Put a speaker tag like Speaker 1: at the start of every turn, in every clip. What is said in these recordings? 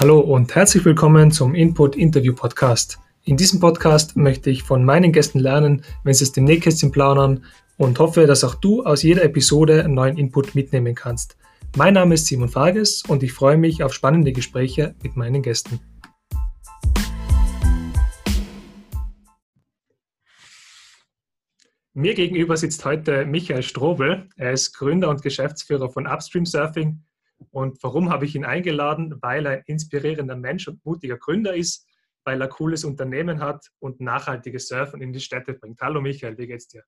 Speaker 1: Hallo und herzlich willkommen zum Input Interview Podcast. In diesem Podcast möchte ich von meinen Gästen lernen, wenn sie es dem Nähkästchen plaudern und hoffe, dass auch du aus jeder Episode einen neuen Input mitnehmen kannst. Mein Name ist Simon Farges und ich freue mich auf spannende Gespräche mit meinen Gästen. Mir gegenüber sitzt heute Michael Strobel. Er ist Gründer und Geschäftsführer von Upstream Surfing. Und warum habe ich ihn eingeladen? Weil er ein inspirierender Mensch und mutiger Gründer ist, weil er ein cooles Unternehmen hat und nachhaltiges Surfen in die Städte bringt. Hallo Michael, wie geht's dir?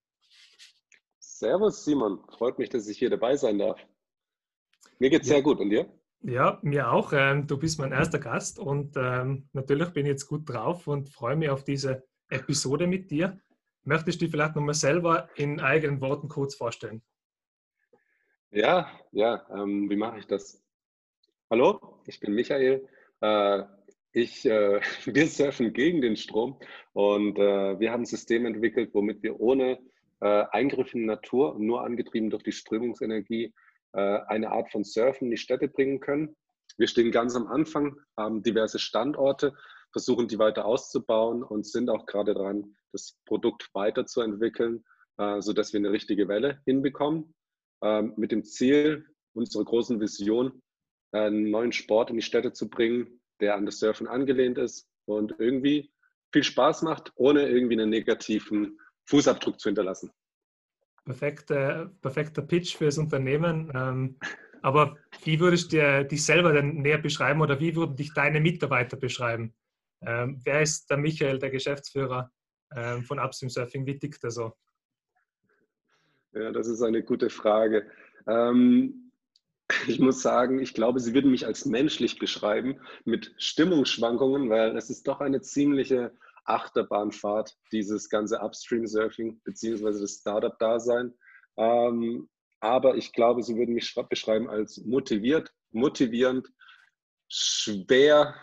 Speaker 2: Servus Simon, freut mich, dass ich hier dabei sein darf. Mir geht's ja. sehr gut und dir?
Speaker 1: Ja, mir auch. Ähm, du bist mein erster Gast und ähm, natürlich bin ich jetzt gut drauf und freue mich auf diese Episode mit dir. Möchtest du dich vielleicht nochmal selber in eigenen Worten kurz vorstellen?
Speaker 2: Ja, ja, ähm, wie mache ich das? Hallo, ich bin Michael. Äh, ich, äh, wir surfen gegen den Strom und äh, wir haben ein System entwickelt, womit wir ohne äh, Eingriff in Natur, nur angetrieben durch die Strömungsenergie, äh, eine Art von Surfen in die Städte bringen können. Wir stehen ganz am Anfang, haben diverse Standorte versuchen die weiter auszubauen und sind auch gerade dran, das Produkt weiterzuentwickeln, äh, sodass wir eine richtige Welle hinbekommen. Ähm, mit dem Ziel, unsere großen Vision, einen neuen Sport in die Städte zu bringen, der an das Surfen angelehnt ist und irgendwie viel Spaß macht, ohne irgendwie einen negativen Fußabdruck zu hinterlassen.
Speaker 1: Perfekter, perfekter Pitch für das Unternehmen. Ähm, aber wie würdest du dich selber denn näher beschreiben oder wie würden dich deine Mitarbeiter beschreiben? Ähm, wer ist der Michael, der Geschäftsführer von Upstream Surfing? Wie tickt er so?
Speaker 2: Ja, das ist eine gute Frage. Ähm, ich muss sagen, ich glaube, Sie würden mich als menschlich beschreiben mit Stimmungsschwankungen, weil es ist doch eine ziemliche Achterbahnfahrt, dieses ganze Upstream-Surfing beziehungsweise das Startup-Dasein. Ähm, aber ich glaube, Sie würden mich beschreiben als motiviert, motivierend, schwer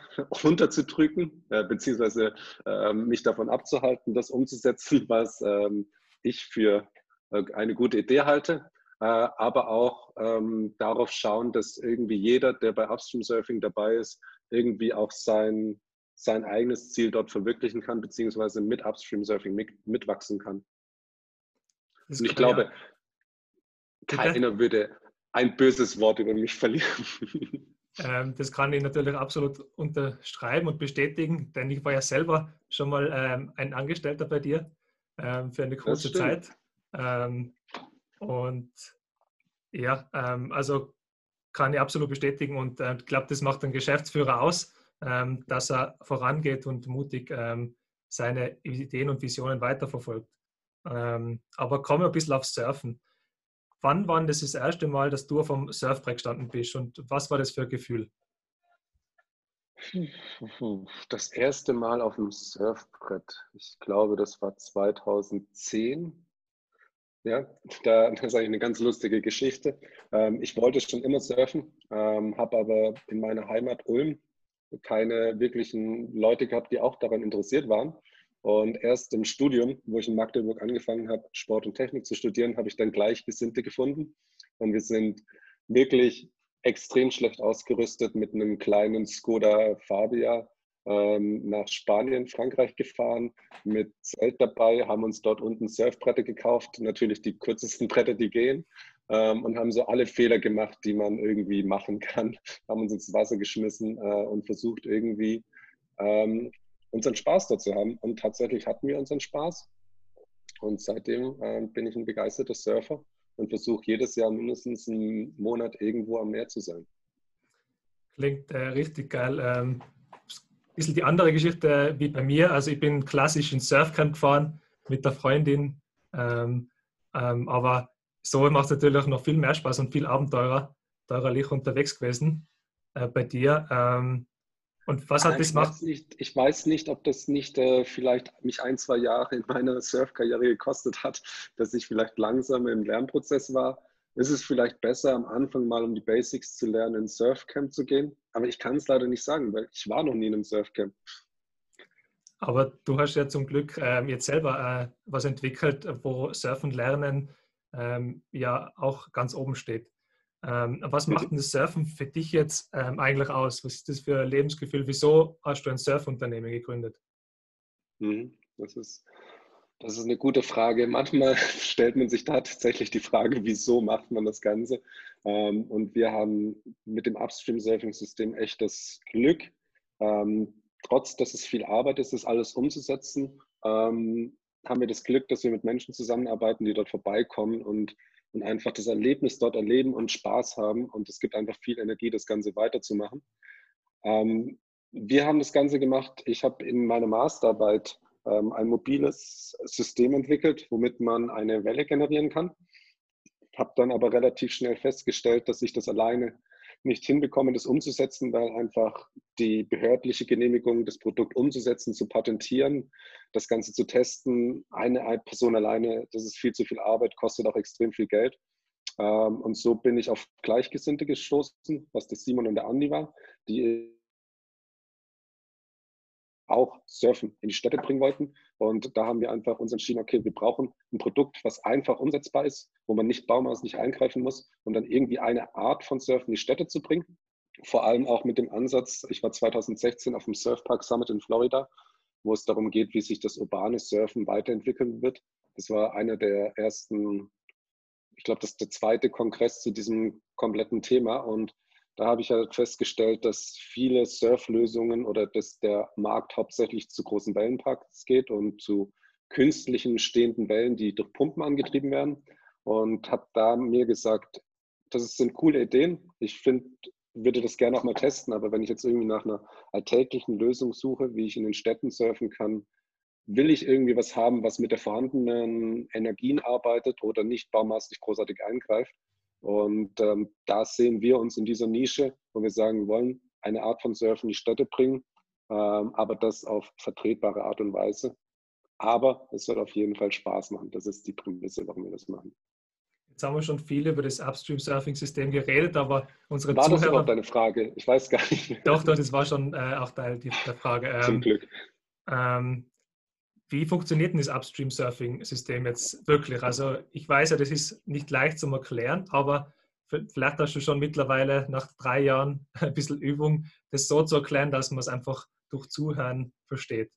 Speaker 2: runterzudrücken, äh, beziehungsweise äh, mich davon abzuhalten, das umzusetzen, was ähm, ich für eine gute Idee halte. Äh, aber auch ähm, darauf schauen, dass irgendwie jeder, der bei Upstream Surfing dabei ist, irgendwie auch sein, sein eigenes Ziel dort verwirklichen kann, beziehungsweise mit Upstream Surfing mit, mitwachsen kann. Und ich glaube, ja. keiner würde ein böses Wort über mich verlieren.
Speaker 1: Ähm, das kann ich natürlich absolut unterschreiben und bestätigen, denn ich war ja selber schon mal ähm, ein Angestellter bei dir ähm, für eine kurze Zeit. Und ja, also kann ich absolut bestätigen und äh, glaube, das macht einen Geschäftsführer aus, dass er vorangeht und mutig seine Ideen und Visionen weiterverfolgt. aber komme ein bisschen aufs Surfen. Wann war das das erste Mal, dass du vom Surfbrett gestanden bist und was war das für ein Gefühl?
Speaker 2: Das erste Mal auf dem Surfbrett, ich glaube, das war 2010. Ja, da, das ist eigentlich eine ganz lustige Geschichte. Ähm, ich wollte schon immer surfen, ähm, habe aber in meiner Heimat Ulm keine wirklichen Leute gehabt, die auch daran interessiert waren. Und erst im Studium, wo ich in Magdeburg angefangen habe, Sport und Technik zu studieren, habe ich dann Gleichgesinnte gefunden. Und wir sind wirklich extrem schlecht ausgerüstet mit einem kleinen Skoda Fabia ähm, nach Spanien, Frankreich gefahren, mit Zelt dabei, haben uns dort unten Surfbretter gekauft, natürlich die kürzesten Bretter, die gehen, ähm, und haben so alle Fehler gemacht, die man irgendwie machen kann, haben uns ins Wasser geschmissen äh, und versucht irgendwie ähm, unseren Spaß dazu haben. Und tatsächlich hatten wir unseren Spaß. Und seitdem äh, bin ich ein begeisterter Surfer und versuche jedes Jahr mindestens einen Monat irgendwo am Meer zu sein.
Speaker 1: Klingt äh, richtig geil. Ähm, bisschen die andere Geschichte wie bei mir. Also ich bin klassisch ins Surfcamp gefahren mit der Freundin. Ähm, ähm, aber so macht es natürlich noch viel mehr Spaß und viel Abenteurer, teurerlich unterwegs gewesen äh, bei dir. Ähm, und was hat das gemacht?
Speaker 2: Nicht, ich weiß nicht, ob das nicht äh, vielleicht mich ein, zwei Jahre in meiner Surfkarriere gekostet hat, dass ich vielleicht langsam im Lernprozess war. Ist es vielleicht besser, am Anfang mal um die Basics zu lernen, ins Surfcamp zu gehen? Aber ich kann es leider nicht sagen, weil ich war noch nie in einem Surfcamp.
Speaker 1: Aber du hast ja zum Glück ähm, jetzt selber äh, was entwickelt, wo Surfen lernen ähm, ja auch ganz oben steht. Ähm, was macht denn das Surfen für dich jetzt ähm, eigentlich aus? Was ist das für ein Lebensgefühl? Wieso hast du ein Surfunternehmen gegründet?
Speaker 2: Mhm. Das ist, das ist eine gute Frage. Manchmal stellt man sich da tatsächlich die Frage, wieso macht man das Ganze? Ähm, und wir haben mit dem Upstream-Surfing-System echt das Glück, ähm, trotz dass es viel Arbeit ist, das alles umzusetzen, ähm, haben wir das Glück, dass wir mit Menschen zusammenarbeiten, die dort vorbeikommen und, und einfach das Erlebnis dort erleben und Spaß haben. Und es gibt einfach viel Energie, das Ganze weiterzumachen. wir haben das Ganze gemacht. Ich habe in meiner Masterarbeit ähm, ein mobiles System entwickelt, womit man eine Welle generieren kann. Habe dann aber relativ schnell festgestellt, dass ich das alleine nicht hinbekomme, das umzusetzen, weil einfach die behördliche Genehmigung, das Produkt umzusetzen, zu patentieren, das Ganze zu testen, eine Person alleine, das ist viel zu viel Arbeit, kostet auch extrem viel Geld. Ähm, und so bin ich auf Gleichgesinnte gestoßen, was der Simon und der Andi war, die auch Surfen in die Städte bringen wollten. Und da haben wir einfach uns entschieden, okay, wir brauchen ein Produkt, was einfach umsetzbar ist, wo man nicht Baumaß nicht eingreifen muss, um dann irgendwie eine Art von Surfen in die Städte zu bringen. Vor allem auch mit dem Ansatz, ich war 2016 auf dem Surfpark Summit in Florida, wo es darum geht, wie sich das urbane Surfen weiterentwickeln wird. Das war einer der ersten, ich glaube, das ist der zweite Kongress zu diesem kompletten Thema. Und da habe ich halt festgestellt, dass viele Surflösungen oder dass der Markt hauptsächlich zu großen Wellenparks geht und zu künstlichen stehenden Wellen, die durch Pumpen angetrieben werden. Und habe da mir gesagt, das sind coole Ideen. Ich finde, würde das gerne auch mal testen, aber wenn ich jetzt irgendwie nach einer alltäglichen Lösung suche, wie ich in den Städten surfen kann, will ich irgendwie was haben, was mit der vorhandenen Energien arbeitet oder nicht baumaßlich großartig eingreift. Und ähm, da sehen wir uns in dieser Nische, wo wir sagen, wir wollen eine Art von Surfen in die Städte bringen, ähm, aber das auf vertretbare Art und Weise. Aber es soll auf jeden Fall Spaß machen. Das ist die Prämisse, warum wir das machen.
Speaker 1: Jetzt haben wir schon viel über das Upstream-Surfing-System geredet, aber unsere
Speaker 2: war
Speaker 1: Zuhörer...
Speaker 2: War das überhaupt deine Frage? Ich weiß gar nicht.
Speaker 1: Doch, doch, das war schon äh, auch Teil der Frage.
Speaker 2: Ähm, Zum Glück.
Speaker 1: Ähm, wie funktioniert denn das Upstream-Surfing-System jetzt wirklich? Also ich weiß ja, das ist nicht leicht zum Erklären, aber vielleicht hast du schon mittlerweile nach drei Jahren ein bisschen Übung, das so zu erklären, dass man es einfach durch Zuhören versteht.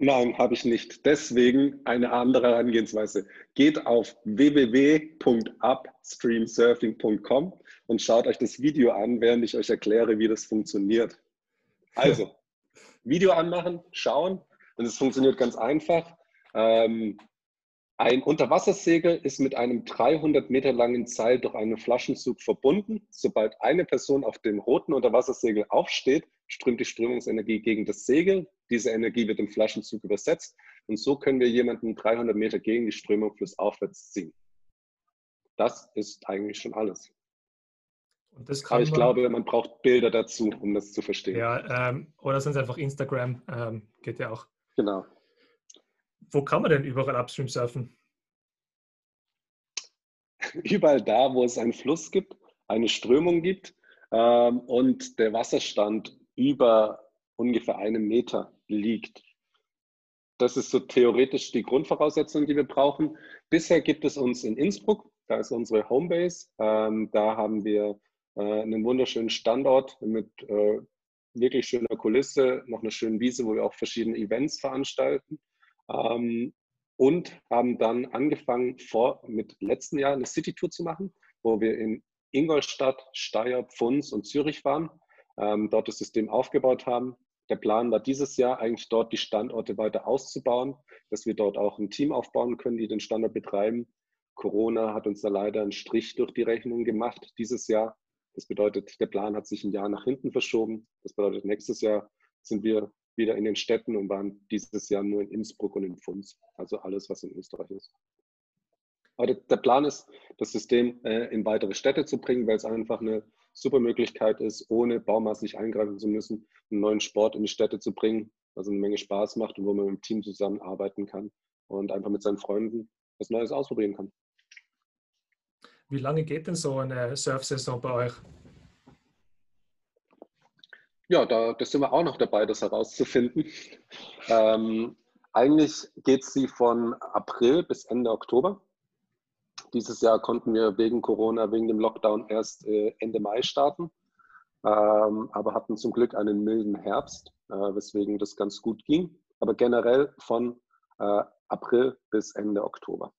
Speaker 2: Nein, habe ich nicht. Deswegen eine andere Herangehensweise. Geht auf www.upstreamsurfing.com und schaut euch das Video an, während ich euch erkläre, wie das funktioniert. Also, Video anmachen, schauen und es funktioniert ganz einfach. Ähm, ein Unterwassersegel ist mit einem 300 Meter langen Seil durch einen Flaschenzug verbunden. Sobald eine Person auf dem roten Unterwassersegel aufsteht, strömt die Strömungsenergie gegen das Segel. Diese Energie wird im Flaschenzug übersetzt und so können wir jemanden 300 Meter gegen die Strömung flussaufwärts ziehen. Das ist eigentlich schon alles. Aber ich man, glaube, man braucht Bilder dazu, um das zu verstehen.
Speaker 1: Ja, ähm, oder sonst einfach Instagram, ähm, geht ja auch.
Speaker 2: Genau.
Speaker 1: Wo kann man denn überall Upstream surfen?
Speaker 2: Überall da, wo es einen Fluss gibt, eine Strömung gibt ähm, und der Wasserstand über ungefähr einem Meter liegt. Das ist so theoretisch die Grundvoraussetzung, die wir brauchen. Bisher gibt es uns in Innsbruck, da ist unsere Homebase. Ähm, da haben wir äh, einen wunderschönen Standort mit äh, wirklich schöner Kulisse, noch eine schöne Wiese, wo wir auch verschiedene Events veranstalten. Ähm, und haben dann angefangen, vor, mit letzten Jahr eine City-Tour zu machen, wo wir in Ingolstadt, Steyr, Pfunds und Zürich waren, ähm, dort das System aufgebaut haben. Der Plan war dieses Jahr eigentlich dort die Standorte weiter auszubauen, dass wir dort auch ein Team aufbauen können, die den Standort betreiben. Corona hat uns da leider einen Strich durch die Rechnung gemacht dieses Jahr. Das bedeutet, der Plan hat sich ein Jahr nach hinten verschoben. Das bedeutet, nächstes Jahr sind wir wieder in den Städten und waren dieses Jahr nur in Innsbruck und in Pfunds. Also alles, was in Österreich ist. Aber der Plan ist, das System äh, in weitere Städte zu bringen, weil es einfach eine super Möglichkeit ist, ohne baumaßlich eingreifen zu müssen, einen neuen Sport in die Städte zu bringen, was eine Menge Spaß macht und wo man im Team zusammenarbeiten kann und einfach mit seinen Freunden was Neues ausprobieren kann.
Speaker 1: Wie lange geht denn so eine Surf-Saison bei euch?
Speaker 2: Ja, da, da sind wir auch noch dabei, das herauszufinden. Ähm, eigentlich geht sie von April bis Ende Oktober. Dieses Jahr konnten wir wegen Corona, wegen dem Lockdown erst äh, Ende Mai starten, ähm, aber hatten zum Glück einen milden Herbst, äh, weswegen das ganz gut ging. Aber generell von äh, April bis Ende Oktober.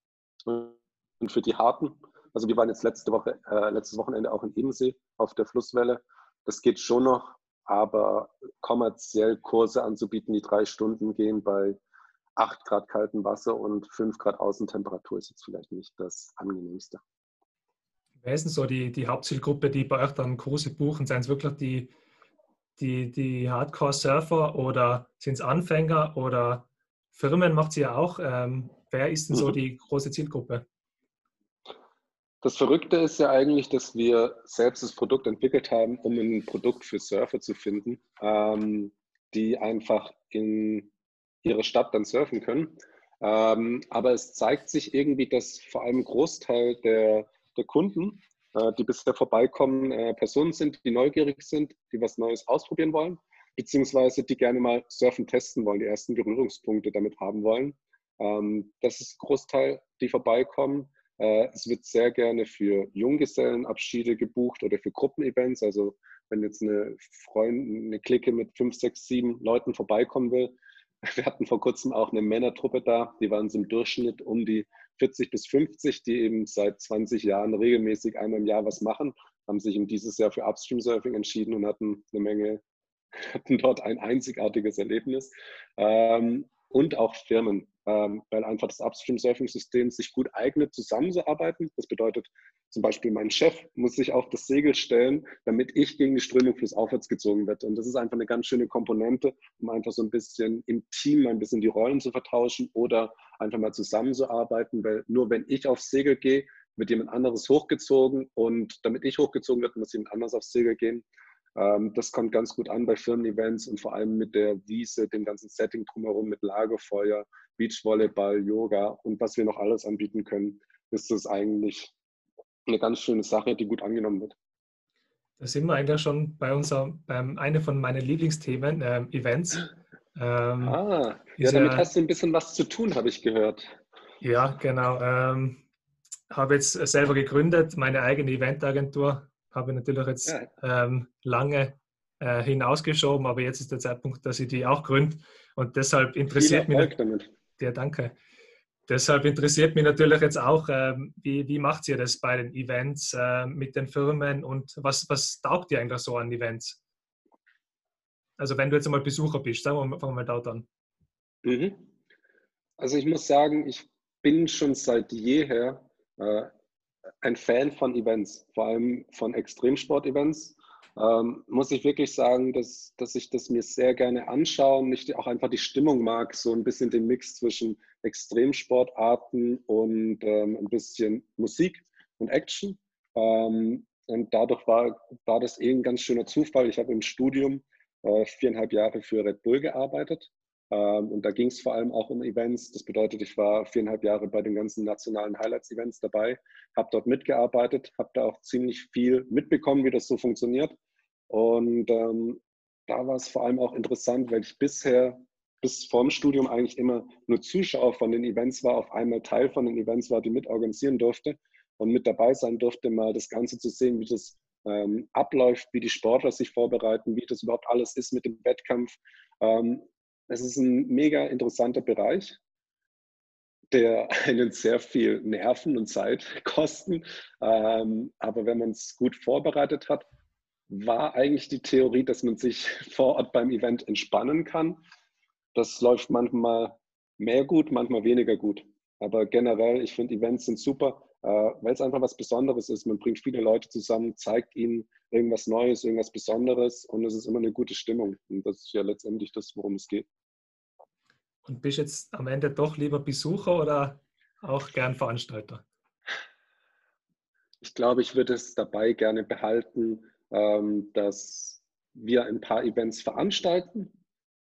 Speaker 2: Und für die Harten, also wir waren jetzt letzte Woche, äh, letztes Wochenende auch in Ebensee auf der Flusswelle. Das geht schon noch, aber kommerziell Kurse anzubieten, die drei Stunden gehen bei 8 Grad kaltem Wasser und 5 Grad Außentemperatur ist jetzt vielleicht nicht das angenehmste.
Speaker 1: Wer ist denn so die, die Hauptzielgruppe, die bei euch dann Kurse buchen? Seien es wirklich die, die, die Hardcore-Surfer oder sind es Anfänger oder Firmen macht sie ja auch? Ähm, wer ist denn so mhm. die große Zielgruppe?
Speaker 2: Das Verrückte ist ja eigentlich, dass wir selbst das Produkt entwickelt haben, um ein Produkt für Surfer zu finden, ähm, die einfach in ihre Stadt dann surfen können. Ähm, aber es zeigt sich irgendwie, dass vor allem ein Großteil der, der Kunden, äh, die bisher vorbeikommen, äh, Personen sind, die neugierig sind, die was Neues ausprobieren wollen, beziehungsweise die gerne mal Surfen testen wollen, die ersten Berührungspunkte damit haben wollen. Ähm, das ist ein Großteil, die vorbeikommen. Äh, es wird sehr gerne für Junggesellenabschiede gebucht oder für Gruppenevents. Also wenn jetzt eine Freundin, eine Clique mit fünf, sechs, sieben Leuten vorbeikommen will, wir hatten vor kurzem auch eine Männertruppe da, die waren im Durchschnitt um die 40 bis 50, die eben seit 20 Jahren regelmäßig einmal im Jahr was machen, haben sich dieses Jahr für Upstream Surfing entschieden und hatten eine Menge, hatten dort ein einzigartiges Erlebnis. Ähm, und auch Firmen, ähm, weil einfach das Upstream-Surfing-System sich gut eignet, zusammenzuarbeiten. Das bedeutet zum Beispiel, mein Chef muss sich auf das Segel stellen, damit ich gegen die Strömung flussaufwärts gezogen werde. Und das ist einfach eine ganz schöne Komponente, um einfach so ein bisschen im Team ein bisschen die Rollen zu vertauschen oder einfach mal zusammenzuarbeiten, weil nur wenn ich aufs Segel gehe, wird jemand anderes hochgezogen und damit ich hochgezogen werde, muss jemand anders aufs Segel gehen. Ähm, das kommt ganz gut an bei Firmen-Events und vor allem mit der Wiese, dem ganzen Setting drumherum, mit Lagerfeuer, Beachvolleyball, Yoga und was wir noch alles anbieten können, ist das eigentlich eine ganz schöne Sache, die gut angenommen wird.
Speaker 1: Da sind wir eigentlich schon bei unserem, beim einem von meinen Lieblingsthemen, äh, Events.
Speaker 2: Ähm, ah, ja, damit hast du ein bisschen was zu tun, habe ich gehört.
Speaker 1: Ja, genau. Ähm, habe jetzt selber gegründet, meine eigene Eventagentur habe ich natürlich jetzt ja. ähm, lange äh, hinausgeschoben, aber jetzt ist der Zeitpunkt, dass ich die auch gründe. Und deshalb interessiert mich. Damit. Ja, danke. Deshalb interessiert mich natürlich jetzt auch, ähm, wie, wie macht ihr das bei den Events äh, mit den Firmen und was, was taugt ihr eigentlich so an Events? Also wenn du jetzt einmal Besucher bist, sagen wir mal, fangen wir dort an.
Speaker 2: Mhm. Also ich muss sagen, ich bin schon seit jeher äh, ein Fan von Events, vor allem von Extremsport-Events. Ähm, muss ich wirklich sagen, dass, dass ich das mir sehr gerne anschaue und ich auch einfach die Stimmung mag, so ein bisschen den Mix zwischen Extremsportarten und ähm, ein bisschen Musik und Action. Ähm, und dadurch war, war das eh ein ganz schöner Zufall. Ich habe im Studium äh, viereinhalb Jahre für Red Bull gearbeitet und da ging es vor allem auch um Events. Das bedeutet, ich war viereinhalb Jahre bei den ganzen nationalen Highlights-Events dabei, habe dort mitgearbeitet, habe da auch ziemlich viel mitbekommen, wie das so funktioniert. Und ähm, da war es vor allem auch interessant, weil ich bisher bis vorm Studium eigentlich immer nur Zuschauer von den Events war, auf einmal Teil von den Events war, die mitorganisieren durfte und mit dabei sein durfte, mal das Ganze zu sehen, wie das ähm, abläuft, wie die Sportler sich vorbereiten, wie das überhaupt alles ist mit dem Wettkampf. Ähm, es ist ein mega interessanter Bereich, der einen sehr viel Nerven und Zeit kosten. Ähm, aber wenn man es gut vorbereitet hat, war eigentlich die Theorie, dass man sich vor Ort beim Event entspannen kann. Das läuft manchmal mehr gut, manchmal weniger gut. Aber generell, ich finde, Events sind super, äh, weil es einfach was Besonderes ist. Man bringt viele Leute zusammen, zeigt ihnen irgendwas Neues, irgendwas Besonderes und es ist immer eine gute Stimmung. Und das ist ja letztendlich das, worum es geht.
Speaker 1: Und bist jetzt am Ende doch lieber Besucher oder auch gern Veranstalter?
Speaker 2: Ich glaube, ich würde es dabei gerne behalten, ähm, dass wir ein paar Events veranstalten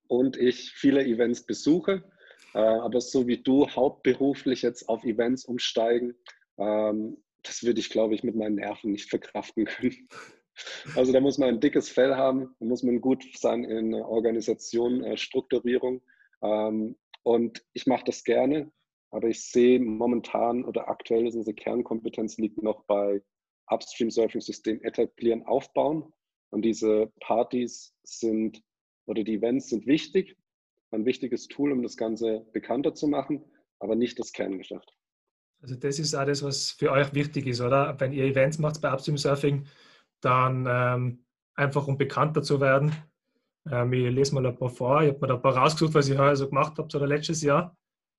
Speaker 2: und ich viele Events besuche. Äh, aber so wie du hauptberuflich jetzt auf Events umsteigen, ähm, das würde ich, glaube ich, mit meinen Nerven nicht verkraften können. Also da muss man ein dickes Fell haben, da muss man gut sein in Organisation, äh, Strukturierung ähm, und ich mache das gerne, Aber ich sehe momentan oder aktuell ist unsere Kernkompetenz liegt noch bei Upstream-Surfing-System etablieren, aufbauen. Und diese Partys sind oder die Events sind wichtig, ein wichtiges Tool, um das Ganze bekannter zu machen, aber nicht das Kerngeschäft.
Speaker 1: Also das ist alles, was für euch wichtig ist, oder? Wenn ihr Events macht bei Upstream Surfing, dann ähm, einfach um bekannter zu werden. Ähm, ich lese mal ein paar vor. Ich habe mir da ein paar rausgesucht, was ich heuer so gemacht habe, oder letztes Jahr.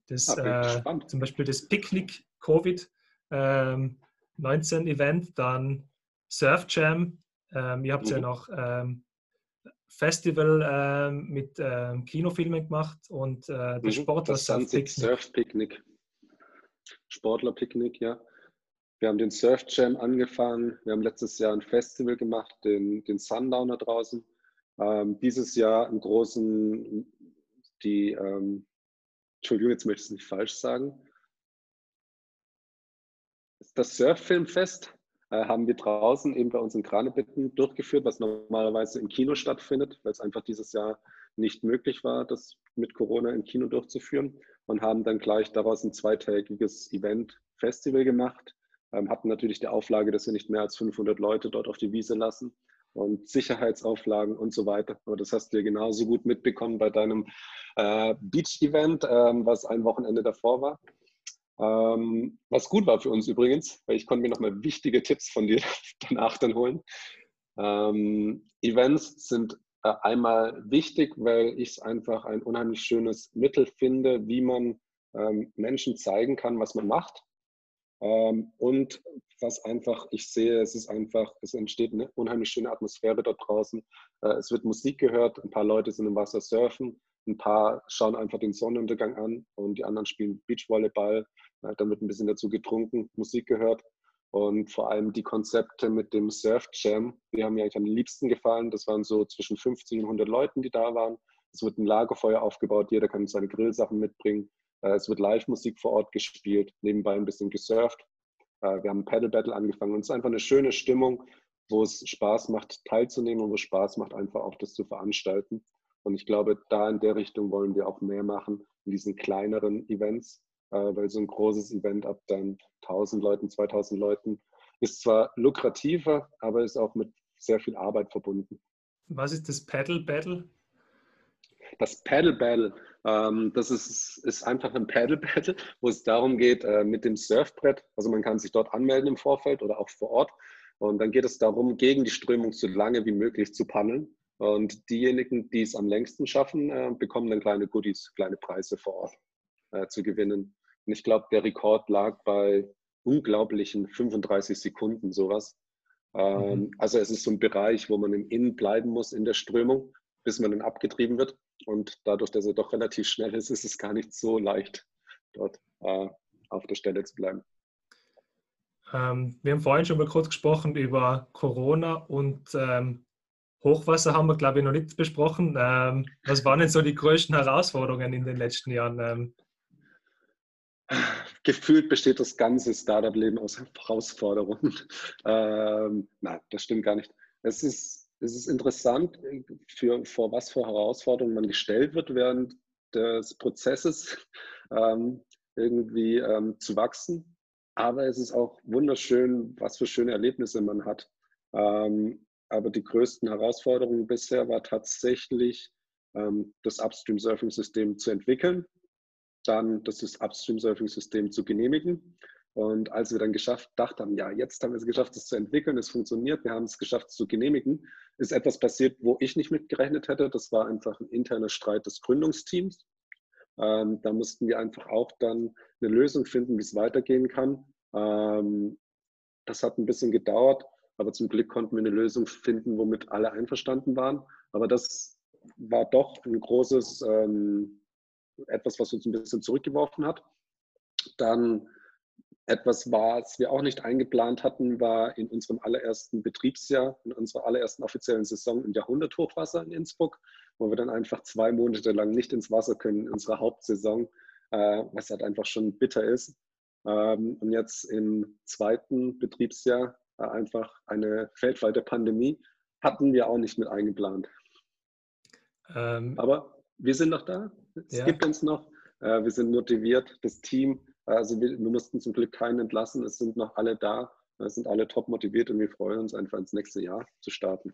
Speaker 1: Das, okay, äh, zum Beispiel das Picknick Covid ähm, 19 Event, dann Surf Jam. Ähm, ihr habt mhm. ja noch ähm, Festival ähm, mit ähm, Kinofilmen gemacht und äh, das mhm, Sportler
Speaker 2: das Surf Picknick. Surf Picknick. Sportlerpicknick, ja. Wir haben den Surf Jam angefangen. Wir haben letztes Jahr ein Festival gemacht, den, den Sundowner draußen. Ähm, dieses Jahr im großen, die, ähm, Entschuldigung, jetzt möchte ich es nicht falsch sagen. Das Surffilmfest äh, haben wir draußen eben bei uns in Kranebitten durchgeführt, was normalerweise im Kino stattfindet, weil es einfach dieses Jahr nicht möglich war, das mit Corona im Kino durchzuführen und haben dann gleich daraus ein zweitägiges Event-Festival gemacht. Ähm, hatten natürlich die Auflage, dass wir nicht mehr als 500 Leute dort auf die Wiese lassen und Sicherheitsauflagen und so weiter. Aber das hast du ja genauso gut mitbekommen bei deinem äh, Beach-Event, ähm, was ein Wochenende davor war. Ähm, was gut war für uns übrigens, weil ich konnte mir nochmal wichtige Tipps von dir danach dann holen. Ähm, Events sind äh, einmal wichtig, weil ich es einfach ein unheimlich schönes Mittel finde, wie man ähm, Menschen zeigen kann, was man macht. Ähm, und was einfach, ich sehe, es ist einfach, es entsteht eine unheimlich schöne Atmosphäre dort draußen. Äh, es wird Musik gehört, ein paar Leute sind im Wasser surfen, ein paar schauen einfach den Sonnenuntergang an und die anderen spielen Beachvolleyball. Äh, dann wird ein bisschen dazu getrunken, Musik gehört. Und vor allem die Konzepte mit dem Surf Jam, die haben mir eigentlich am liebsten gefallen. Das waren so zwischen 50 und 100 Leuten, die da waren. Es wird ein Lagerfeuer aufgebaut, jeder kann seine Grillsachen mitbringen. Äh, es wird Live-Musik vor Ort gespielt, nebenbei ein bisschen gesurft. Äh, wir haben ein Paddle Battle angefangen und es ist einfach eine schöne Stimmung, wo es Spaß macht, teilzunehmen und wo es Spaß macht, einfach auch das zu veranstalten. Und ich glaube, da in der Richtung wollen wir auch mehr machen, in diesen kleineren Events, äh, weil so ein großes Event ab dann 1000 Leuten, 2000 Leuten ist zwar lukrativer, aber ist auch mit sehr viel Arbeit verbunden.
Speaker 1: Was ist das Paddle Battle?
Speaker 2: Das Paddle Battle, ähm, das ist, ist einfach ein Paddle Battle, wo es darum geht, äh, mit dem Surfbrett, also man kann sich dort anmelden im Vorfeld oder auch vor Ort. Und dann geht es darum, gegen die Strömung so lange wie möglich zu paddeln. Und diejenigen, die es am längsten schaffen, äh, bekommen dann kleine Goodies, kleine Preise vor Ort äh, zu gewinnen. Und ich glaube, der Rekord lag bei unglaublichen 35 Sekunden, sowas. Ähm, mhm. Also es ist so ein Bereich, wo man im Innen bleiben muss in der Strömung, bis man dann abgetrieben wird. Und dadurch, dass er doch relativ schnell ist, ist es gar nicht so leicht, dort äh, auf der Stelle zu bleiben.
Speaker 1: Ähm, wir haben vorhin schon mal kurz gesprochen über Corona und ähm, Hochwasser haben wir, glaube ich, noch nicht besprochen. Ähm, was waren denn so die größten Herausforderungen in den letzten Jahren? Ähm,
Speaker 2: gefühlt besteht das ganze Startup-Leben aus Herausforderungen. Ähm, nein, das stimmt gar nicht. Es ist, es ist interessant, für, vor was für Herausforderungen man gestellt wird während des Prozesses, ähm, irgendwie ähm, zu wachsen. Aber es ist auch wunderschön, was für schöne Erlebnisse man hat. Ähm, aber die größten Herausforderungen bisher war tatsächlich, ähm, das Upstream-Surfing-System zu entwickeln dann das Upstream-Surfing-System zu genehmigen. Und als wir dann geschafft, dacht haben, ja, jetzt haben wir es geschafft, es zu entwickeln, es funktioniert, wir haben es geschafft, es zu genehmigen, ist etwas passiert, wo ich nicht mitgerechnet hätte. Das war einfach ein interner Streit des Gründungsteams. Ähm, da mussten wir einfach auch dann eine Lösung finden, wie es weitergehen kann. Ähm, das hat ein bisschen gedauert, aber zum Glück konnten wir eine Lösung finden, womit alle einverstanden waren. Aber das war doch ein großes ähm, etwas, was uns ein bisschen zurückgeworfen hat. Dann etwas, was wir auch nicht eingeplant hatten, war in unserem allerersten Betriebsjahr, in unserer allerersten offiziellen Saison im Jahrhunderthochwasser in Innsbruck, wo wir dann einfach zwei Monate lang nicht ins Wasser können in unserer Hauptsaison, äh, was halt einfach schon bitter ist. Ähm, und jetzt im zweiten Betriebsjahr äh, einfach eine weltweite Pandemie hatten wir auch nicht mit eingeplant. Ähm, Aber wir sind noch da. Es ja. gibt uns noch. Äh, wir sind motiviert, das Team. Also wir, wir, mussten zum Glück keinen entlassen. Es sind noch alle da. Es sind alle top motiviert und wir freuen uns einfach ins nächste Jahr zu starten.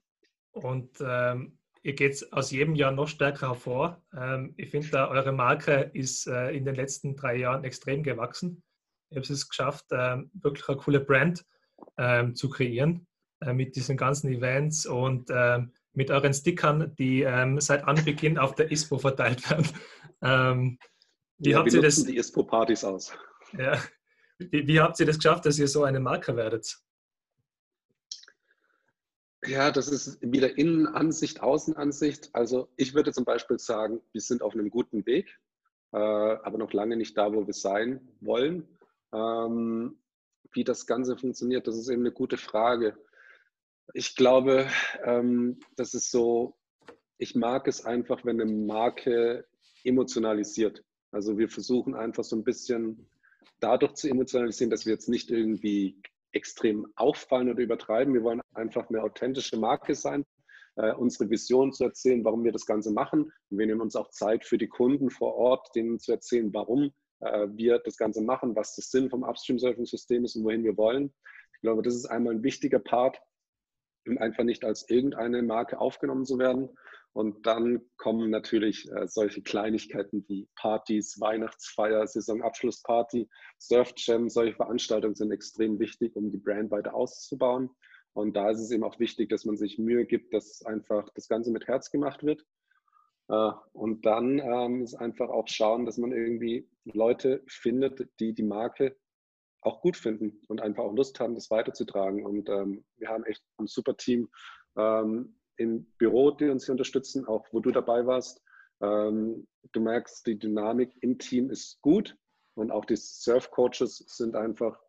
Speaker 1: Und ähm, ihr geht aus jedem Jahr noch stärker hervor. Ähm, ich finde, eure Marke ist äh, in den letzten drei Jahren extrem gewachsen. Ihr habt es geschafft, ähm, wirklich eine coole Brand ähm, zu kreieren äh, mit diesen ganzen Events und ähm, mit euren Stickern, die ähm, seit Anbeginn auf der ISPO verteilt werden.
Speaker 2: Wie ja, habt ihr das? die ISPO-Partys aus.
Speaker 1: Ja. Wie, wie habt ihr das geschafft, dass ihr so eine Marke werdet?
Speaker 2: Ja, das ist wieder Innenansicht, Außenansicht. Also ich würde zum Beispiel sagen, wir sind auf einem guten Weg, äh, aber noch lange nicht da, wo wir sein wollen. Ähm, wie das Ganze funktioniert, das ist eben eine gute Frage. Ich glaube, ähm, das ist so, ich mag es einfach, wenn eine Marke emotionalisiert. Also wir versuchen einfach so ein bisschen dadurch zu emotionalisieren, dass wir jetzt nicht irgendwie extrem auffallen oder übertreiben. Wir wollen einfach eine authentische Marke sein, äh, unsere Vision zu erzählen, warum wir das Ganze machen. Und wir nehmen uns auch Zeit für die Kunden vor Ort, denen zu erzählen, warum äh, wir das Ganze machen, was der Sinn vom Upstream-Surfing-System ist und wohin wir wollen. Ich glaube, das ist einmal ein wichtiger Part, um einfach nicht als irgendeine Marke aufgenommen zu werden. Und dann kommen natürlich äh, solche Kleinigkeiten wie Partys, Weihnachtsfeier, Saisonabschlussparty, Surfjam, solche Veranstaltungen sind extrem wichtig, um die Brand weiter auszubauen. Und da ist es eben auch wichtig, dass man sich Mühe gibt, dass einfach das Ganze mit Herz gemacht wird. Äh, und dann ähm, ist einfach auch schauen, dass man irgendwie Leute findet, die die Marke auch gut finden und einfach auch Lust haben, das weiterzutragen. Und ähm, wir haben echt ein super Team. Ähm, im Büro, die uns hier unterstützen, auch wo du dabei warst. Ähm, du merkst, die Dynamik im Team ist gut und auch die Surf-Coaches sind einfach,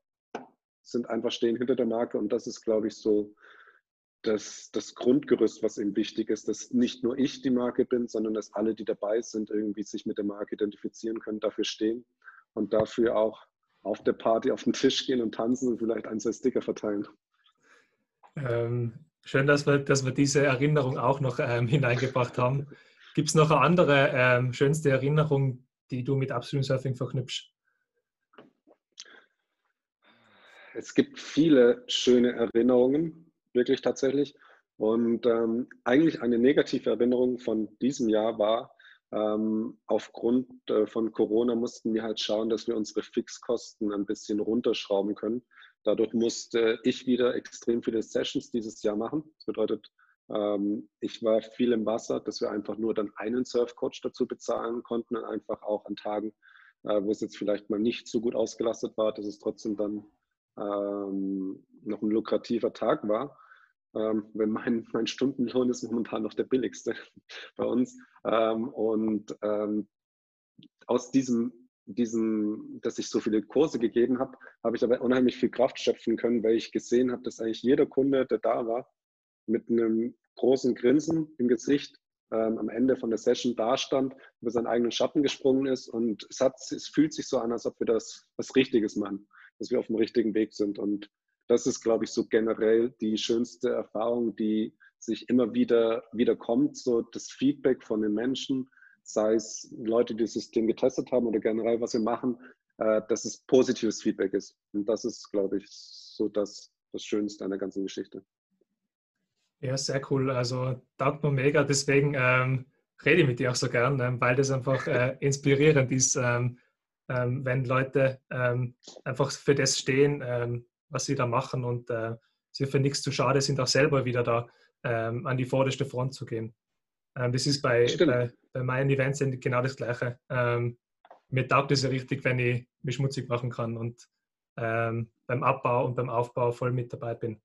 Speaker 2: sind einfach stehen hinter der Marke und das ist, glaube ich, so das, das Grundgerüst, was eben wichtig ist, dass nicht nur ich die Marke bin, sondern dass alle, die dabei sind, irgendwie sich mit der Marke identifizieren können, dafür stehen und dafür auch auf der Party auf den Tisch gehen und tanzen und vielleicht ein, zwei Sticker verteilen.
Speaker 1: Ähm, Schön, dass wir, dass wir diese Erinnerung auch noch ähm, hineingebracht haben. Gibt es noch eine andere ähm, schönste Erinnerung, die du mit Upstream Surfing verknüpfst?
Speaker 2: Es gibt viele schöne Erinnerungen, wirklich tatsächlich. Und ähm, eigentlich eine negative Erinnerung von diesem Jahr war, ähm, aufgrund äh, von Corona mussten wir halt schauen, dass wir unsere Fixkosten ein bisschen runterschrauben können. Dadurch musste ich wieder extrem viele Sessions dieses Jahr machen. Das bedeutet, ähm, ich war viel im Wasser, dass wir einfach nur dann einen Surfcoach dazu bezahlen konnten und einfach auch an Tagen, äh, wo es jetzt vielleicht mal nicht so gut ausgelastet war, dass es trotzdem dann ähm, noch ein lukrativer Tag war. Ähm, wenn mein, mein Stundenlohn ist momentan noch der billigste bei uns. Und aus diesem diesen, dass ich so viele Kurse gegeben habe, habe ich aber unheimlich viel Kraft schöpfen können, weil ich gesehen habe, dass eigentlich jeder Kunde, der da war, mit einem großen Grinsen im Gesicht ähm, am Ende von der Session dastand, über seinen eigenen Schatten gesprungen ist. Und es, hat, es fühlt sich so an, als ob wir das was Richtiges machen, dass wir auf dem richtigen Weg sind. Und das ist, glaube ich, so generell die schönste Erfahrung, die sich immer wieder, wieder kommt, so das Feedback von den Menschen, sei es Leute, die das System getestet haben oder generell, was wir machen, äh, dass es positives Feedback ist. Und das ist, glaube ich, so das, das Schönste an der ganzen Geschichte.
Speaker 1: Ja, sehr cool. Also taugt mir mega. Deswegen ähm, rede ich mit dir auch so gern, ähm, weil das einfach äh, inspirierend ist, ähm, ähm wenn Leute ähm, einfach für das stehen, ähm, was sie da machen und äh, sie für nichts zu schade sind, auch selber wieder da an die vorderste Front zu gehen. Das ist bei, bei, bei meinen Events genau das Gleiche. Ähm, mir taugt es ja richtig, wenn ich mich schmutzig machen kann und ähm, beim Abbau und beim Aufbau voll mit dabei bin.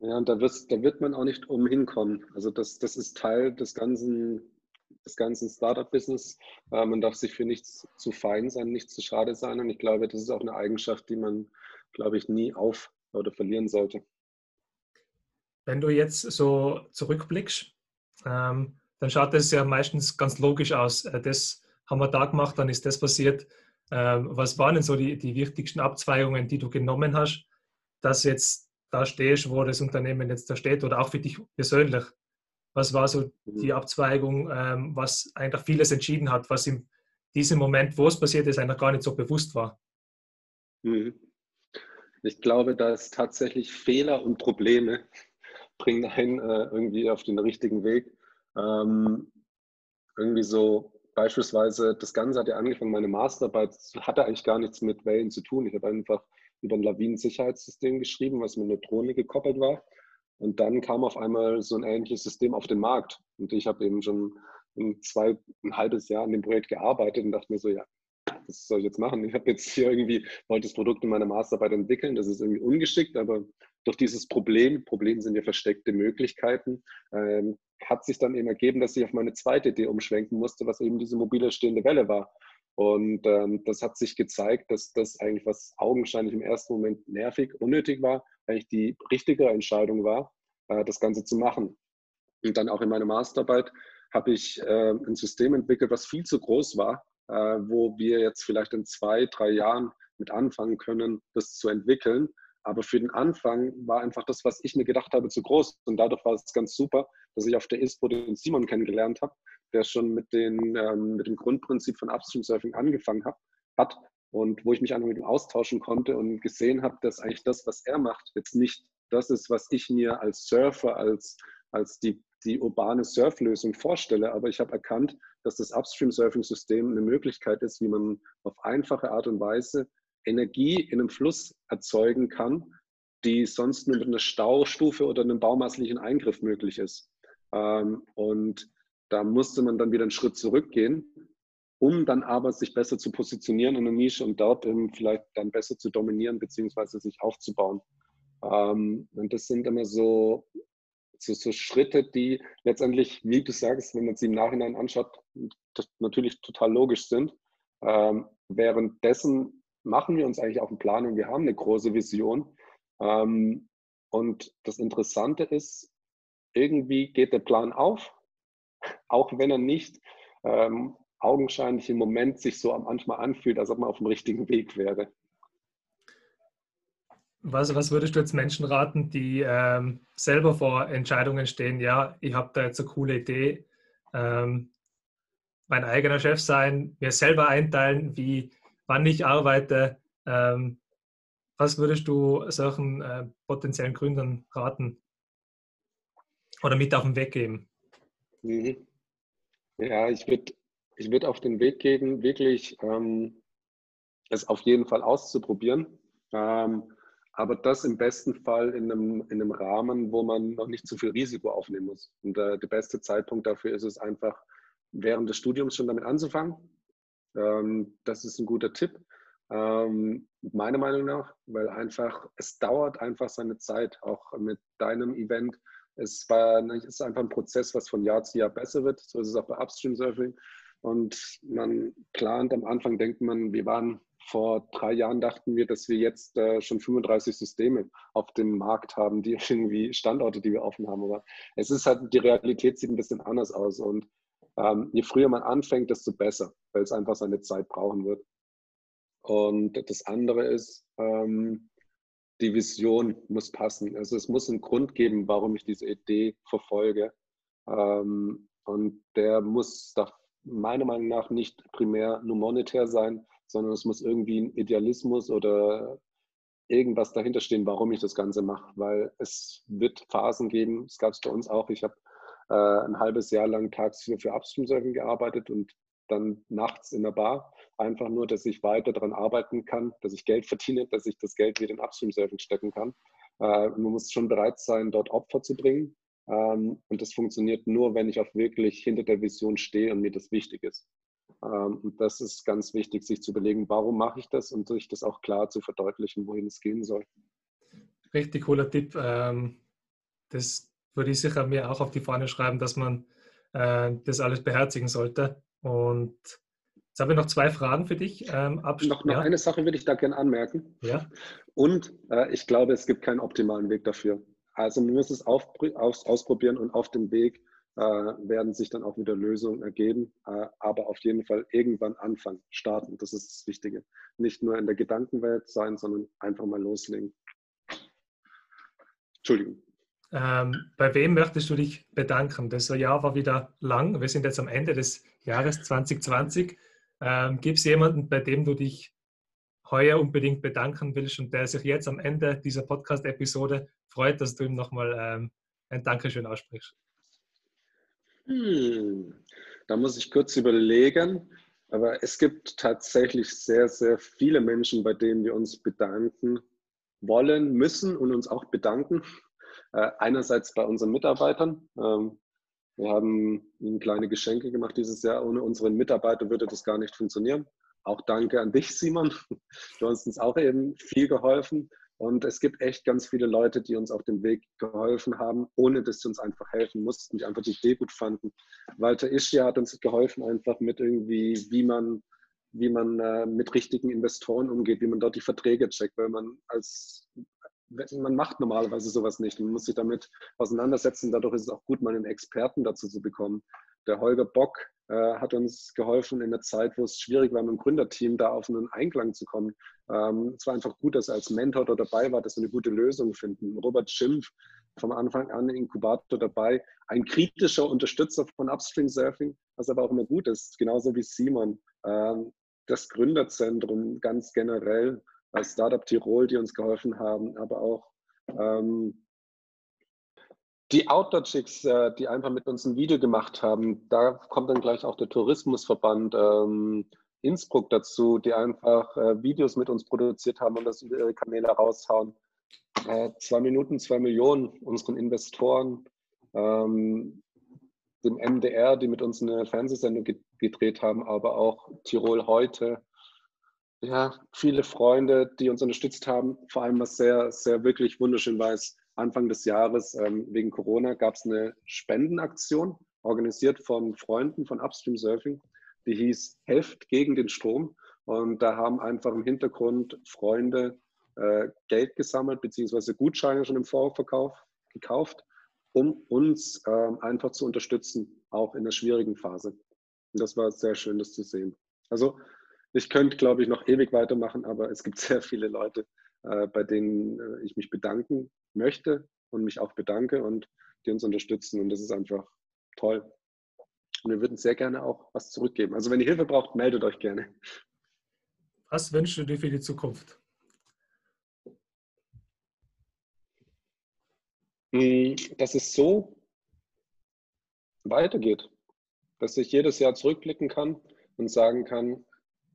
Speaker 2: Ja, und da, da wird man auch nicht umhin kommen. Also das, das ist Teil des ganzen, des ganzen Startup-Business. Äh, man darf sich für nichts zu fein sein, nichts zu schade sein. Und ich glaube, das ist auch eine Eigenschaft, die man, glaube ich, nie auf oder verlieren sollte.
Speaker 1: Wenn du jetzt so zurückblickst, ähm, dann schaut das ja meistens ganz logisch aus. Äh, das haben wir da gemacht, dann ist das passiert. Ähm, was waren denn so die, die wichtigsten Abzweigungen, die du genommen hast, dass jetzt da stehst, wo das Unternehmen jetzt da steht oder auch für dich persönlich? Was war so die Abzweigung, ähm, was eigentlich vieles entschieden hat, was dir diesem Moment, wo es passiert ist, einfach gar nicht so bewusst war?
Speaker 2: Mhm. Ich glaube, dass tatsächlich Fehler und Probleme bringen einen äh, irgendwie auf den richtigen Weg. Ähm, irgendwie so beispielsweise, das Ganze hat ja angefangen, meine Masterarbeit hatte eigentlich gar nichts mit Wellen zu tun. Ich habe einfach über ein Lawinensicherheitssystem geschrieben, was mit einer Drohne gekoppelt war. Und dann kam auf einmal so ein ähnliches System auf den Markt. Und ich habe eben schon ein, zwei, ein halbes Jahr an dem Projekt gearbeitet und dachte mir so, ja, was soll ich jetzt machen? Ich habe jetzt hier irgendwie, wollte das Produkt in meiner Masterarbeit entwickeln, das ist irgendwie ungeschickt, aber durch dieses Problem, Problem sind ja versteckte Möglichkeiten, ähm, hat sich dann eben ergeben, dass ich auf meine zweite Idee umschwenken musste, was eben diese mobile stehende Welle war. Und ähm, das hat sich gezeigt, dass das eigentlich, was augenscheinlich im ersten Moment nervig, unnötig war, eigentlich die richtige Entscheidung war, äh, das Ganze zu machen. Und dann auch in meiner Masterarbeit habe ich äh, ein System entwickelt, was viel zu groß war, wo wir jetzt vielleicht in zwei, drei Jahren mit anfangen können, das zu entwickeln. Aber für den Anfang war einfach das, was ich mir gedacht habe, zu groß. Und dadurch war es ganz super, dass ich auf der ISPO den Simon kennengelernt habe, der schon mit, den, ähm, mit dem Grundprinzip von Upstream Surfing angefangen hat, hat und wo ich mich einfach mit ihm austauschen konnte und gesehen habe, dass eigentlich das, was er macht, jetzt nicht das ist, was ich mir als Surfer, als, als die, die urbane Surflösung vorstelle. Aber ich habe erkannt, dass das Upstream-Surfing-System eine Möglichkeit ist, wie man auf einfache Art und Weise Energie in einem Fluss erzeugen kann, die sonst nur mit einer Staustufe oder einem baumaßlichen Eingriff möglich ist. Ähm, und da musste man dann wieder einen Schritt zurückgehen, um dann aber sich besser zu positionieren in der Nische und dort vielleicht dann besser zu dominieren bzw. sich aufzubauen. Ähm, und das sind immer so, so, so, Schritte, die letztendlich, wie du sagst, wenn man sie im Nachhinein anschaut, natürlich total logisch sind. Ähm, währenddessen machen wir uns eigentlich auch einen Plan und wir haben eine große Vision. Ähm, und das Interessante ist, irgendwie geht der Plan auf, auch wenn er nicht ähm, augenscheinlich im Moment sich so manchmal anfühlt, als ob man auf dem richtigen Weg wäre.
Speaker 1: Was, was würdest du jetzt Menschen raten, die ähm, selber vor Entscheidungen stehen? Ja, ich habe da jetzt eine coole Idee, ähm, mein eigener Chef sein, mir selber einteilen, wie, wann ich arbeite. Ähm, was würdest du solchen äh, potenziellen Gründern raten oder mit auf den Weg geben?
Speaker 2: Mhm. Ja, ich würde ich würd auf den Weg gehen, wirklich ähm, es auf jeden Fall auszuprobieren. Ähm, aber das im besten Fall in einem, in einem Rahmen, wo man noch nicht zu viel Risiko aufnehmen muss. Und äh, der beste Zeitpunkt dafür ist es einfach, während des Studiums schon damit anzufangen. Ähm, das ist ein guter Tipp, ähm, meiner Meinung nach, weil einfach, es dauert einfach seine Zeit, auch mit deinem Event. Es, war, ist einfach ein Prozess, was von Jahr zu Jahr besser wird. So ist es auch bei Upstream Surfing. Und man plant am Anfang, denkt man, wir waren vor drei Jahren dachten wir, dass wir jetzt äh, schon 35 Systeme auf dem Markt haben, die irgendwie Standorte, die wir offen haben. Aber es ist halt, die Realität sieht ein bisschen anders aus. Und ähm, je früher man anfängt, desto besser, weil es einfach seine Zeit brauchen wird. Und das andere ist, ähm, die Vision muss passen. Also es muss einen Grund geben, warum ich diese Idee verfolge. Ähm, und der muss meiner Meinung nach nicht primär nur monetär sein, sondern es muss irgendwie ein Idealismus oder irgendwas dahinter stehen, warum ich das Ganze mache. Weil es wird Phasen geben, es gab es bei uns auch. Ich habe äh, ein halbes Jahr lang tagsüber für Upstream Surfing gearbeitet und dann nachts in der Bar. Einfach nur, dass ich weiter daran arbeiten kann, dass ich Geld verdiene, dass ich das Geld wieder in Upstream Surfing stecken kann. Äh, man muss schon bereit sein, dort Opfer zu bringen. Ähm, und das funktioniert nur, wenn ich auch wirklich hinter der Vision stehe und mir das wichtig ist. Ähm, und das ist ganz wichtig, sich zu überlegen, warum mache ich das und sich das auch klar zu verdeutlichen, wohin es gehen soll.
Speaker 1: Richtig cooler Tipp. Ähm, das würde ich sicher mir auch auf die Fahne schreiben, dass man äh, das alles beherzigen sollte. Und jetzt habe ich noch zwei Fragen für dich.
Speaker 2: Ähm, noch, noch ja. eine Sache würde ich da gerne anmerken.
Speaker 1: Ja.
Speaker 2: Und äh, ich glaube, es gibt keinen optimalen Weg dafür. Also man muss es auf, aus, ausprobieren und auf dem Weg äh, werden sich dann auch wieder Lösungen ergeben. Äh, aber auf jeden Fall irgendwann anfangen, starten. Das ist das Wichtige. Nicht nur in der Gedankenwelt sein, sondern einfach mal loslegen. Entschuldigung.
Speaker 1: Ähm, bei wem möchtest du dich bedanken? Das Jahr war wieder lang. Wir sind jetzt am Ende des Jahres 2020. Ähm, Gibt es jemanden, bei dem du dich heuer unbedingt bedanken willst und der sich jetzt am Ende dieser Podcast-Episode freut, dass du ihm nochmal ähm, ein Dankeschön aussprichst?
Speaker 2: Hm, da muss ich kurz überlegen. Aber es gibt tatsächlich sehr, sehr viele Menschen, bei denen wir uns bedanken wollen, müssen und uns auch bedanken. Äh, einerseits bei unseren Mitarbeitern. Ähm, wir haben ihnen kleine Geschenke gemacht dieses Jahr. Ohne unsere Mitarbeiter würde das gar nicht funktionieren. Auch danke an dich, Simon. Du hast uns auch eben viel geholfen. Und es gibt echt ganz viele Leute, die uns auf dem Weg geholfen haben, ohne dass sie uns einfach helfen mussten, die einfach die Idee gut fanden. Walter Ischia hat uns geholfen, einfach mit irgendwie, wie man, wie man äh, mit richtigen Investoren umgeht, wie man dort die Verträge checkt, weil man als man macht normalerweise sowas nicht. Man muss sich damit auseinandersetzen. Dadurch ist es auch gut, mal einen Experten dazu zu bekommen. Der Holger Bock äh, hat uns geholfen in der Zeit, wo es schwierig war, mit dem Gründerteam da auf einen Einklang zu kommen. Ähm, es war einfach gut, dass er als Mentor da dabei war, dass wir eine gute Lösung finden. Robert Schimpf vom Anfang an Inkubator dabei, ein kritischer Unterstützer von Upstream Surfing, was aber auch immer gut ist, genauso wie Simon. Ähm, das Gründerzentrum ganz generell als Startup Tirol, die uns geholfen haben, aber auch ähm, die Outdoor-Chicks, äh, die einfach mit uns ein Video gemacht haben, da kommt dann gleich auch der Tourismusverband ähm, Innsbruck dazu, die einfach äh, Videos mit uns produziert haben und das über ihre Kanäle raushauen. Äh, zwei Minuten, zwei Millionen unseren Investoren, ähm, dem MDR, die mit uns eine Fernsehsendung gedreht haben, aber auch Tirol heute, ja, viele Freunde, die uns unterstützt haben. Vor allem, was sehr, sehr wirklich wunderschön war, ist, Anfang des Jahres ähm, wegen Corona gab es eine Spendenaktion, organisiert von Freunden von Upstream Surfing, die hieß Helft gegen den Strom. Und da haben einfach im Hintergrund Freunde äh, Geld gesammelt, beziehungsweise Gutscheine schon im Vorverkauf gekauft, um uns äh, einfach zu unterstützen, auch in der schwierigen Phase. Und das war sehr schön, das zu sehen. Also ich könnte, glaube ich, noch ewig weitermachen, aber es gibt sehr viele Leute, äh, bei denen äh, ich mich bedanken möchte und mich auch bedanke und die uns unterstützen. Und das ist einfach toll. Und wir würden sehr gerne auch was zurückgeben. Also wenn ihr Hilfe braucht, meldet euch gerne.
Speaker 1: Was wünschst du dir für die Zukunft?
Speaker 2: Hm, dass es so weitergeht. Dass ich jedes Jahr zurückblicken kann und sagen kann,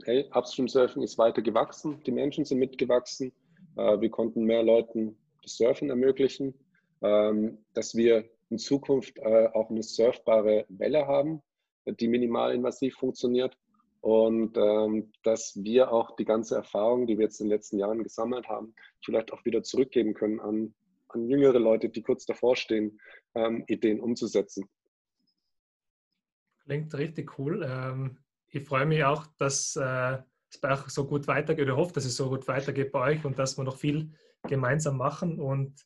Speaker 2: hey, Upstream Surfing ist weiter gewachsen, die Menschen sind mitgewachsen, äh, wir konnten mehr Leuten das Surfen ermöglichen, ähm, dass wir in Zukunft äh, auch eine surfbare Welle haben, die minimalinvasiv funktioniert und ähm, dass wir auch die ganze Erfahrung, die wir jetzt in den letzten Jahren gesammelt haben, vielleicht auch wieder zurückgeben können an, an jüngere Leute, die kurz davor stehen, ähm, Ideen umzusetzen.
Speaker 1: Klingt richtig cool ich freue mich auch, dass äh, es bei euch so gut weitergeht. Ich hoffe, dass es so gut weitergeht bei euch und dass wir noch viel gemeinsam machen. Und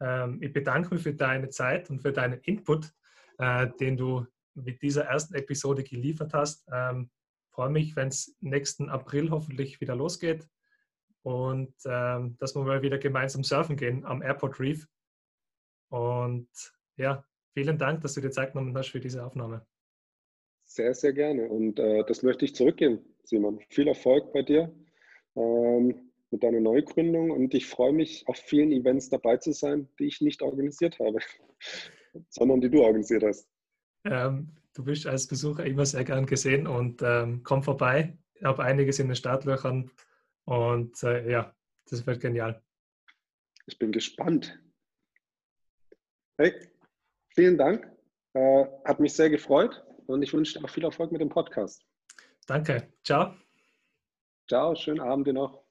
Speaker 1: ähm, ich bedanke mich für deine Zeit und für deinen Input, äh, den du mit dieser ersten Episode geliefert hast. Ähm, freue mich, wenn es nächsten April hoffentlich wieder losgeht und ähm, dass wir mal wieder gemeinsam surfen gehen am Airport Reef. Und ja, vielen Dank, dass du dir Zeit genommen hast für diese Aufnahme.
Speaker 2: Sehr, sehr gerne. Und äh, das möchte ich zurückgeben, Simon. Viel Erfolg bei dir ähm, mit deiner Neugründung und ich freue mich, auf vielen Events dabei zu sein, die ich nicht organisiert habe, sondern die du organisiert hast.
Speaker 1: Ähm, du bist als Besucher immer sehr gern gesehen und ähm, komm vorbei. Ich habe einiges in den Startlöchern und äh, ja, das wird genial.
Speaker 2: Ich bin gespannt. Hey, vielen Dank. Äh, hat mich sehr gefreut und ich wünsche dir auch viel Erfolg mit dem Podcast.
Speaker 1: Danke. Ciao.
Speaker 2: Ciao, schönen Abend dir noch.